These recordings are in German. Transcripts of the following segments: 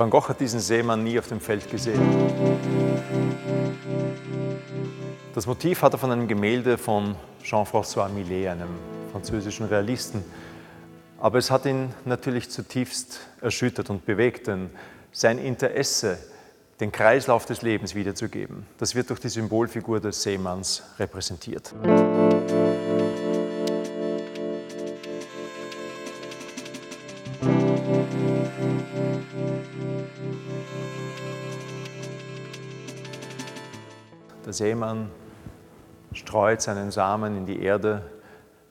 Van Gogh hat diesen Seemann nie auf dem Feld gesehen. Das Motiv hat er von einem Gemälde von Jean-François Millet, einem französischen Realisten. Aber es hat ihn natürlich zutiefst erschüttert und bewegt, denn sein Interesse, den Kreislauf des Lebens wiederzugeben, das wird durch die Symbolfigur des Seemanns repräsentiert. Der Seemann streut seinen Samen in die Erde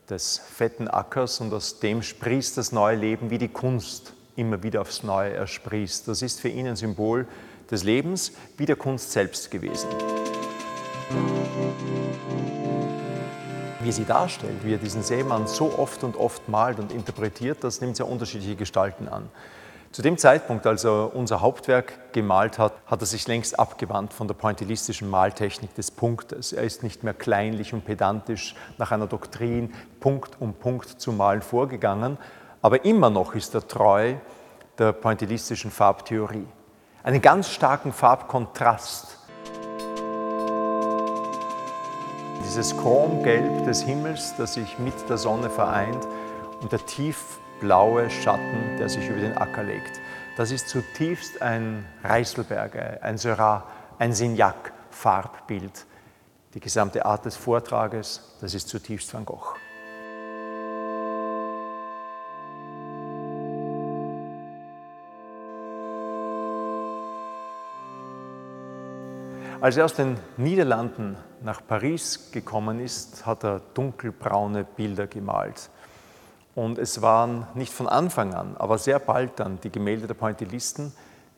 des fetten Ackers und aus dem sprießt das neue Leben, wie die Kunst immer wieder aufs Neue ersprießt. Das ist für ihn ein Symbol des Lebens wie der Kunst selbst gewesen. Wie sie darstellt, wie er diesen Seemann so oft und oft malt und interpretiert, das nimmt sehr unterschiedliche Gestalten an. Zu dem Zeitpunkt, als er unser Hauptwerk gemalt hat, hat er sich längst abgewandt von der pointillistischen Maltechnik des Punktes. Er ist nicht mehr kleinlich und pedantisch nach einer Doktrin Punkt um Punkt zu malen vorgegangen, aber immer noch ist er treu der pointillistischen Farbtheorie. Einen ganz starken Farbkontrast. Dieses Chromgelb des Himmels, das sich mit der Sonne vereint und der tief blaue Schatten, der sich über den Acker legt. Das ist zutiefst ein Reißelberger, ein Seurat, ein Signac-Farbbild. Die gesamte Art des Vortrages, das ist zutiefst Van Gogh. Als er aus den Niederlanden nach Paris gekommen ist, hat er dunkelbraune Bilder gemalt. Und es waren nicht von Anfang an, aber sehr bald dann die Gemälde der Pointillisten,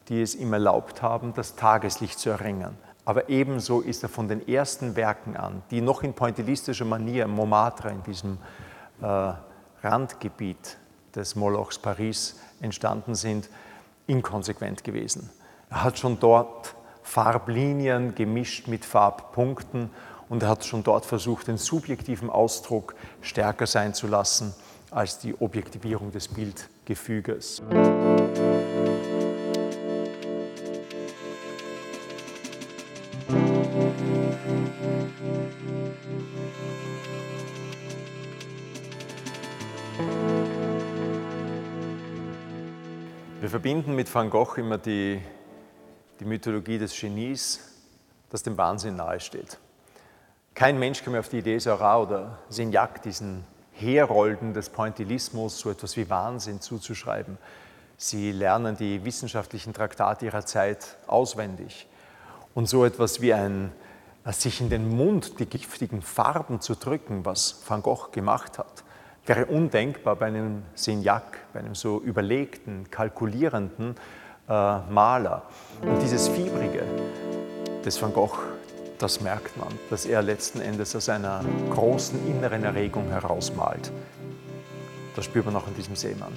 die es ihm erlaubt haben, das Tageslicht zu erringen. Aber ebenso ist er von den ersten Werken an, die noch in pointillistischer Manier Montmartre, in diesem äh, Randgebiet des Molochs Paris entstanden sind, inkonsequent gewesen. Er hat schon dort Farblinien gemischt mit Farbpunkten und er hat schon dort versucht, den subjektiven Ausdruck stärker sein zu lassen als die Objektivierung des Bildgefüges. Wir verbinden mit Van Gogh immer die, die Mythologie des Genies, das dem Wahnsinn nahesteht. Kein Mensch mehr auf die Idee, Seurat oder Signac, diesen Herolden des Pointillismus so etwas wie Wahnsinn zuzuschreiben. Sie lernen die wissenschaftlichen Traktate ihrer Zeit auswendig. Und so etwas wie ein sich in den Mund die giftigen Farben zu drücken, was Van Gogh gemacht hat, wäre undenkbar bei einem Signac, bei einem so überlegten, kalkulierenden äh, Maler. Und dieses Fiebrige des Van Gogh das merkt man, dass er letzten Endes aus einer großen inneren Erregung herausmalt. Das spürt man auch in diesem Seemann.